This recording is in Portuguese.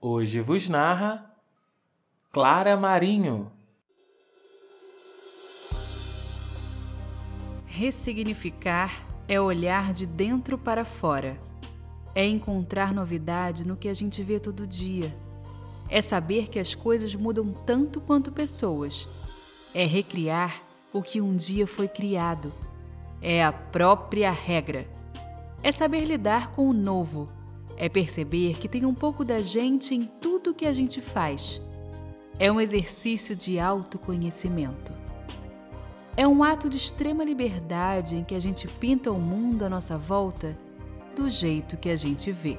Hoje vos narra Clara Marinho. Ressignificar é olhar de dentro para fora. É encontrar novidade no que a gente vê todo dia. É saber que as coisas mudam tanto quanto pessoas. É recriar o que um dia foi criado. É a própria regra. É saber lidar com o novo. É perceber que tem um pouco da gente em tudo que a gente faz. É um exercício de autoconhecimento. É um ato de extrema liberdade em que a gente pinta o mundo à nossa volta do jeito que a gente vê.